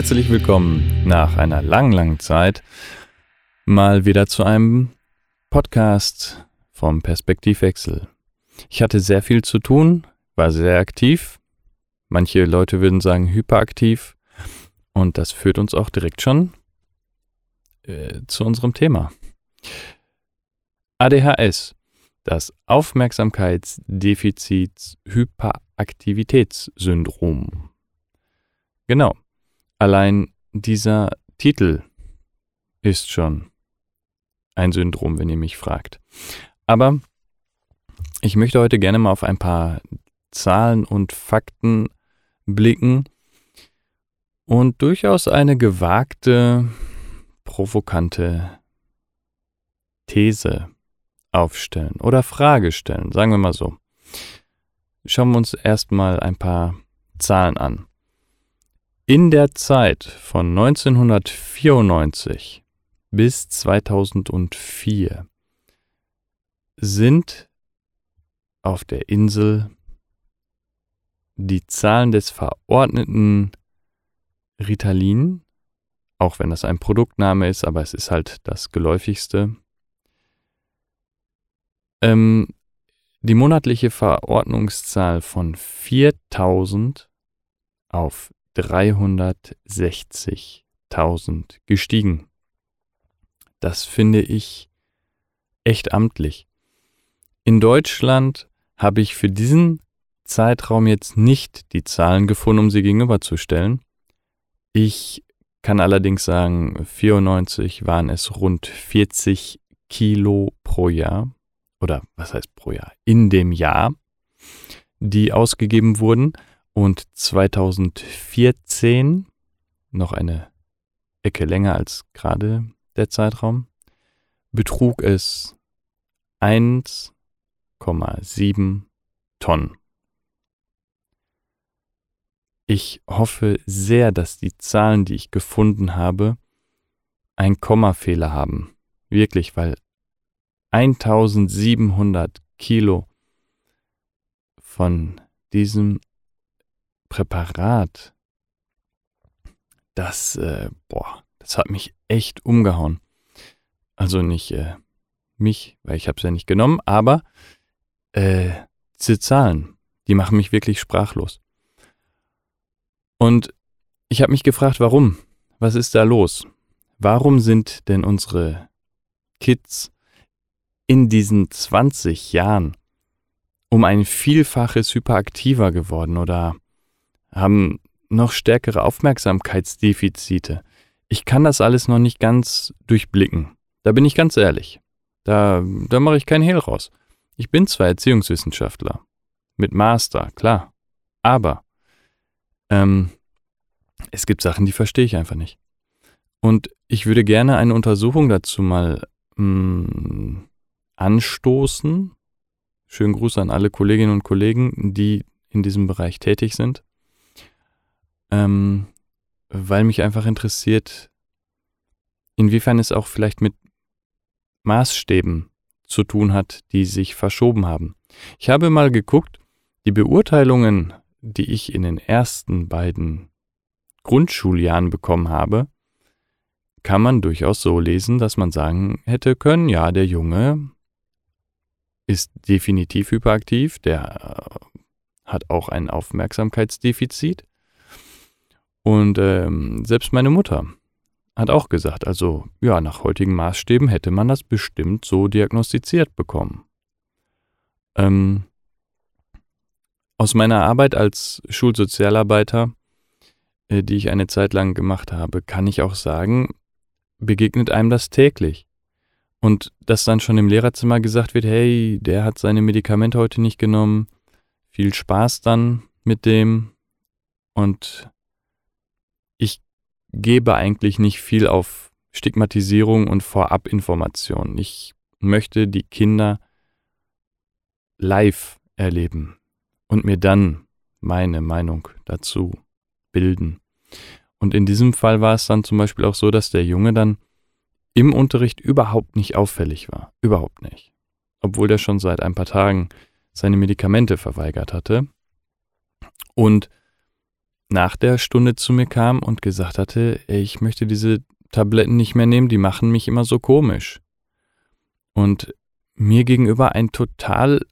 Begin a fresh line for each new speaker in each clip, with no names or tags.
herzlich willkommen nach einer langen, langen Zeit mal wieder zu einem Podcast vom Perspektivwechsel. Ich hatte sehr viel zu tun, war sehr aktiv. Manche Leute würden sagen hyperaktiv. Und das führt uns auch direkt schon äh, zu unserem Thema. ADHS, das Aufmerksamkeitsdefizits-Hyperaktivitätssyndrom. Genau. Allein dieser Titel ist schon ein Syndrom, wenn ihr mich fragt. Aber ich möchte heute gerne mal auf ein paar Zahlen und Fakten blicken und durchaus eine gewagte, provokante These aufstellen oder Frage stellen, sagen wir mal so. Schauen wir uns erstmal ein paar Zahlen an. In der Zeit von 1994 bis 2004 sind auf der Insel die Zahlen des verordneten Ritalin, auch wenn das ein Produktname ist, aber es ist halt das geläufigste, ähm, die monatliche Verordnungszahl von 4000 auf 360.000 gestiegen. Das finde ich echt amtlich. In Deutschland habe ich für diesen Zeitraum jetzt nicht die Zahlen gefunden, um sie gegenüberzustellen. Ich kann allerdings sagen, 94 waren es rund 40 Kilo pro Jahr. Oder was heißt pro Jahr? In dem Jahr, die ausgegeben wurden. Und 2014, noch eine Ecke länger als gerade der Zeitraum, betrug es 1,7 Tonnen. Ich hoffe sehr, dass die Zahlen, die ich gefunden habe, einen Kommafehler haben. Wirklich, weil 1700 Kilo von diesem Präparat, das, äh, boah, das hat mich echt umgehauen. Also nicht äh, mich, weil ich habe es ja nicht genommen, aber äh, diese Zahlen, die machen mich wirklich sprachlos. Und ich habe mich gefragt, warum? Was ist da los? Warum sind denn unsere Kids in diesen 20 Jahren um ein Vielfaches hyperaktiver geworden oder haben noch stärkere Aufmerksamkeitsdefizite? Ich kann das alles noch nicht ganz durchblicken. Da bin ich ganz ehrlich. Da, da mache ich keinen Hehl raus. Ich bin zwar Erziehungswissenschaftler. Mit Master, klar. Aber ähm, es gibt Sachen, die verstehe ich einfach nicht. Und ich würde gerne eine Untersuchung dazu mal mh, mm, anstoßen. Schönen Gruß an alle Kolleginnen und Kollegen, die in diesem Bereich tätig sind. Ähm, weil mich einfach interessiert, inwiefern es auch vielleicht mit Maßstäben zu tun hat, die sich verschoben haben. Ich habe mal geguckt, die Beurteilungen die ich in den ersten beiden Grundschuljahren bekommen habe, kann man durchaus so lesen, dass man sagen hätte können, ja, der Junge ist definitiv hyperaktiv, der äh, hat auch ein Aufmerksamkeitsdefizit. Und ähm, selbst meine Mutter hat auch gesagt, also ja, nach heutigen Maßstäben hätte man das bestimmt so diagnostiziert bekommen. Ähm, aus meiner Arbeit als Schulsozialarbeiter, äh, die ich eine Zeit lang gemacht habe, kann ich auch sagen, begegnet einem das täglich. Und dass dann schon im Lehrerzimmer gesagt wird, hey, der hat seine Medikamente heute nicht genommen, viel Spaß dann mit dem. Und gebe eigentlich nicht viel auf Stigmatisierung und Vorabinformation. Ich möchte die Kinder live erleben und mir dann meine Meinung dazu bilden. Und in diesem Fall war es dann zum Beispiel auch so, dass der Junge dann im Unterricht überhaupt nicht auffällig war. Überhaupt nicht. Obwohl der schon seit ein paar Tagen seine Medikamente verweigert hatte. Und nach der Stunde zu mir kam und gesagt hatte, ich möchte diese Tabletten nicht mehr nehmen, die machen mich immer so komisch. Und mir gegenüber ein total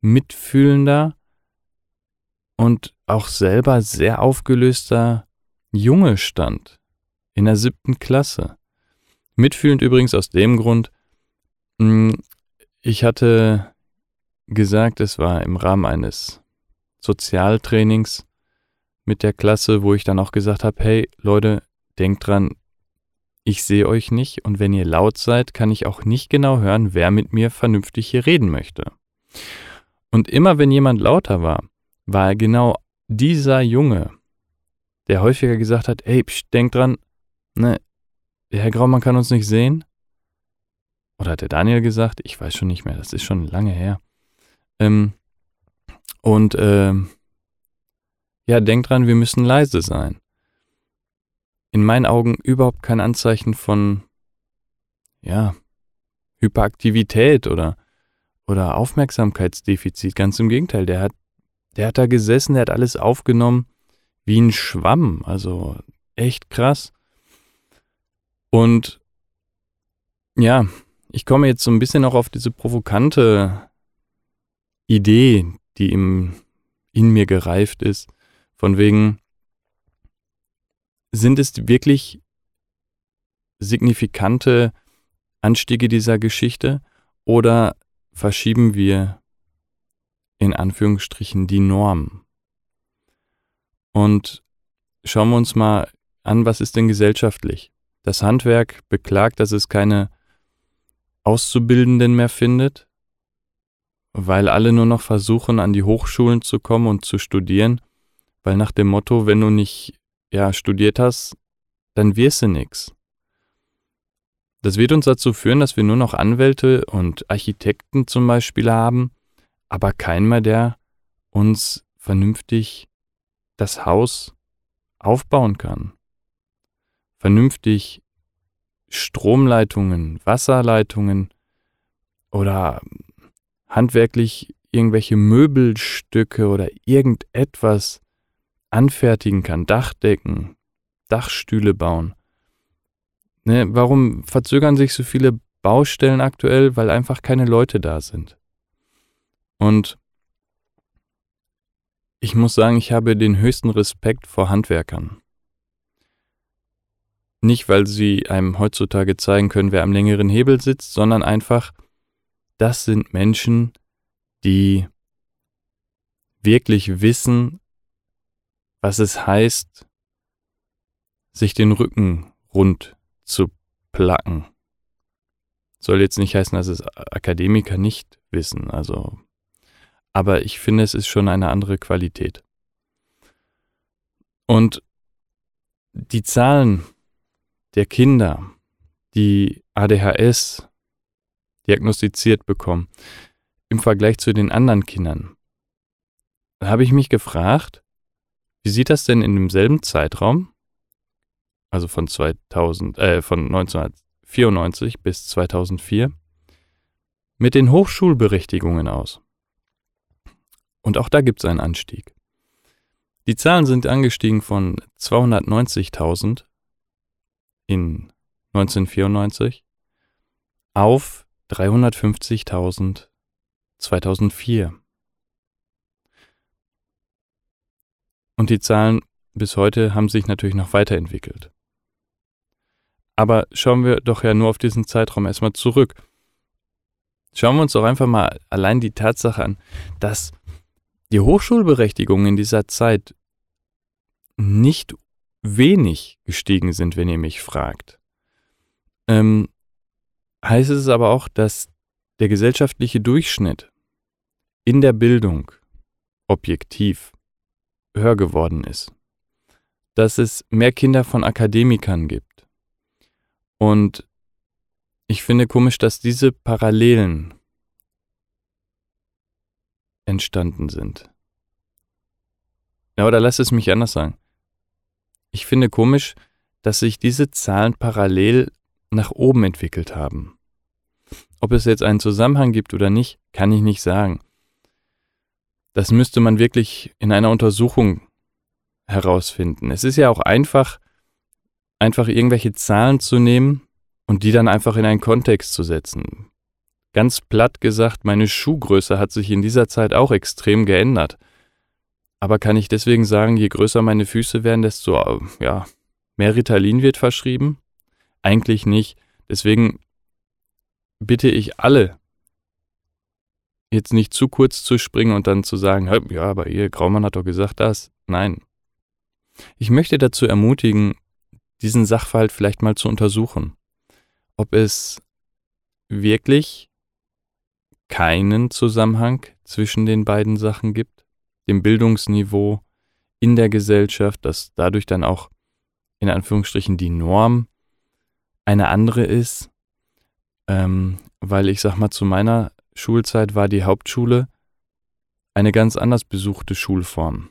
mitfühlender und auch selber sehr aufgelöster Junge stand. In der siebten Klasse. Mitfühlend übrigens aus dem Grund, hm, ich hatte gesagt, es war im Rahmen eines Sozialtrainings mit der Klasse, wo ich dann auch gesagt habe, hey Leute, denkt dran, ich sehe euch nicht und wenn ihr laut seid, kann ich auch nicht genau hören, wer mit mir vernünftig hier reden möchte. Und immer wenn jemand lauter war, war er genau dieser Junge, der häufiger gesagt hat, ey, psch, denk dran, ne, der Herr Graumann kann uns nicht sehen. Oder hat der Daniel gesagt? Ich weiß schon nicht mehr, das ist schon lange her. Ähm, und ähm, ja, denk dran, wir müssen leise sein. In meinen Augen überhaupt kein Anzeichen von, ja, Hyperaktivität oder, oder Aufmerksamkeitsdefizit. Ganz im Gegenteil, der hat, der hat da gesessen, der hat alles aufgenommen wie ein Schwamm. Also echt krass. Und ja, ich komme jetzt so ein bisschen auch auf diese provokante Idee, die im, in mir gereift ist, von wegen, sind es wirklich signifikante Anstiege dieser Geschichte oder verschieben wir in Anführungsstrichen die Norm? Und schauen wir uns mal an, was ist denn gesellschaftlich? Das Handwerk beklagt, dass es keine Auszubildenden mehr findet, weil alle nur noch versuchen, an die Hochschulen zu kommen und zu studieren weil nach dem Motto, wenn du nicht ja, studiert hast, dann wirst du nix. Das wird uns dazu führen, dass wir nur noch Anwälte und Architekten zum Beispiel haben, aber keinen mehr, der uns vernünftig das Haus aufbauen kann. Vernünftig Stromleitungen, Wasserleitungen oder handwerklich irgendwelche Möbelstücke oder irgendetwas anfertigen kann, Dachdecken, Dachstühle bauen. Ne, warum verzögern sich so viele Baustellen aktuell? Weil einfach keine Leute da sind. Und ich muss sagen, ich habe den höchsten Respekt vor Handwerkern. Nicht, weil sie einem heutzutage zeigen können, wer am längeren Hebel sitzt, sondern einfach, das sind Menschen, die wirklich wissen, was es heißt, sich den Rücken rund zu placken. Soll jetzt nicht heißen, dass es Akademiker nicht wissen, also, aber ich finde, es ist schon eine andere Qualität. Und die Zahlen der Kinder, die ADHS diagnostiziert bekommen, im Vergleich zu den anderen Kindern, habe ich mich gefragt, wie sieht das denn in demselben Zeitraum, also von 2000, äh, von 1994 bis 2004, mit den Hochschulberechtigungen aus? Und auch da gibt es einen Anstieg. Die Zahlen sind angestiegen von 290.000 in 1994 auf 350.000 2004. Und die Zahlen bis heute haben sich natürlich noch weiterentwickelt. Aber schauen wir doch ja nur auf diesen Zeitraum erstmal zurück. Schauen wir uns doch einfach mal allein die Tatsache an, dass die Hochschulberechtigungen in dieser Zeit nicht wenig gestiegen sind, wenn ihr mich fragt. Ähm, heißt es aber auch, dass der gesellschaftliche Durchschnitt in der Bildung objektiv höher geworden ist. Dass es mehr Kinder von Akademikern gibt. Und ich finde komisch, dass diese Parallelen entstanden sind. Ja, oder lass es mich anders sagen. Ich finde komisch, dass sich diese Zahlen parallel nach oben entwickelt haben. Ob es jetzt einen Zusammenhang gibt oder nicht, kann ich nicht sagen. Das müsste man wirklich in einer Untersuchung herausfinden. Es ist ja auch einfach, einfach irgendwelche Zahlen zu nehmen und die dann einfach in einen Kontext zu setzen. Ganz platt gesagt, meine Schuhgröße hat sich in dieser Zeit auch extrem geändert. Aber kann ich deswegen sagen, je größer meine Füße werden, desto ja, mehr Ritalin wird verschrieben? Eigentlich nicht. Deswegen bitte ich alle, jetzt nicht zu kurz zu springen und dann zu sagen, ja, aber ihr Graumann hat doch gesagt das. Nein. Ich möchte dazu ermutigen, diesen Sachverhalt vielleicht mal zu untersuchen, ob es wirklich keinen Zusammenhang zwischen den beiden Sachen gibt, dem Bildungsniveau in der Gesellschaft, dass dadurch dann auch in Anführungsstrichen die Norm eine andere ist, ähm, weil ich sag mal, zu meiner Schulzeit war die Hauptschule eine ganz anders besuchte Schulform.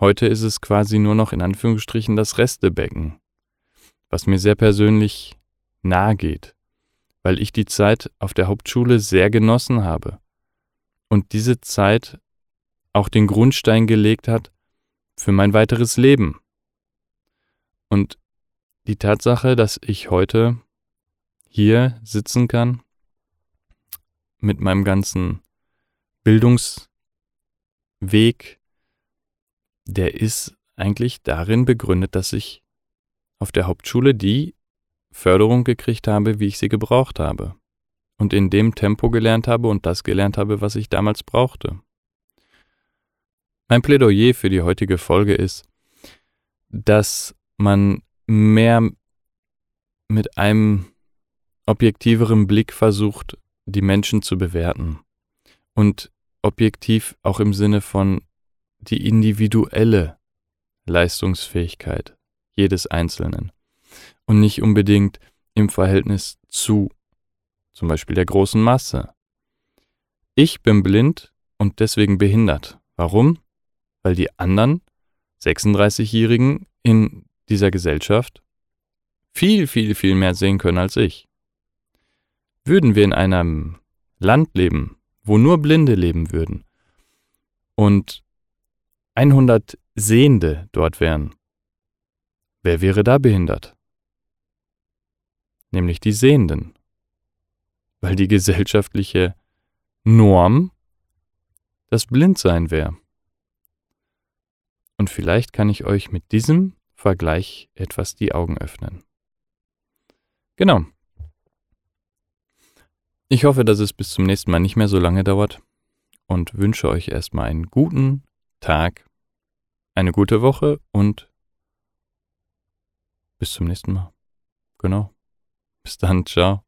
Heute ist es quasi nur noch in Anführungsstrichen das Restebecken, was mir sehr persönlich nahe geht, weil ich die Zeit auf der Hauptschule sehr genossen habe und diese Zeit auch den Grundstein gelegt hat für mein weiteres Leben. Und die Tatsache, dass ich heute hier sitzen kann mit meinem ganzen Bildungsweg, der ist eigentlich darin begründet, dass ich auf der Hauptschule die Förderung gekriegt habe, wie ich sie gebraucht habe. Und in dem Tempo gelernt habe und das gelernt habe, was ich damals brauchte. Mein Plädoyer für die heutige Folge ist, dass man mehr mit einem objektiveren Blick versucht, die Menschen zu bewerten. Und objektiv auch im Sinne von die individuelle Leistungsfähigkeit jedes Einzelnen und nicht unbedingt im Verhältnis zu zum Beispiel der großen Masse. Ich bin blind und deswegen behindert. Warum? Weil die anderen 36-Jährigen in dieser Gesellschaft viel, viel, viel mehr sehen können als ich. Würden wir in einem Land leben, wo nur Blinde leben würden und 100 Sehende dort wären, wer wäre da behindert? Nämlich die Sehenden, weil die gesellschaftliche Norm das Blindsein wäre. Und vielleicht kann ich euch mit diesem Vergleich etwas die Augen öffnen. Genau. Ich hoffe, dass es bis zum nächsten Mal nicht mehr so lange dauert und wünsche euch erstmal einen guten Tag, eine gute Woche und bis zum nächsten Mal. Genau. Bis dann, ciao.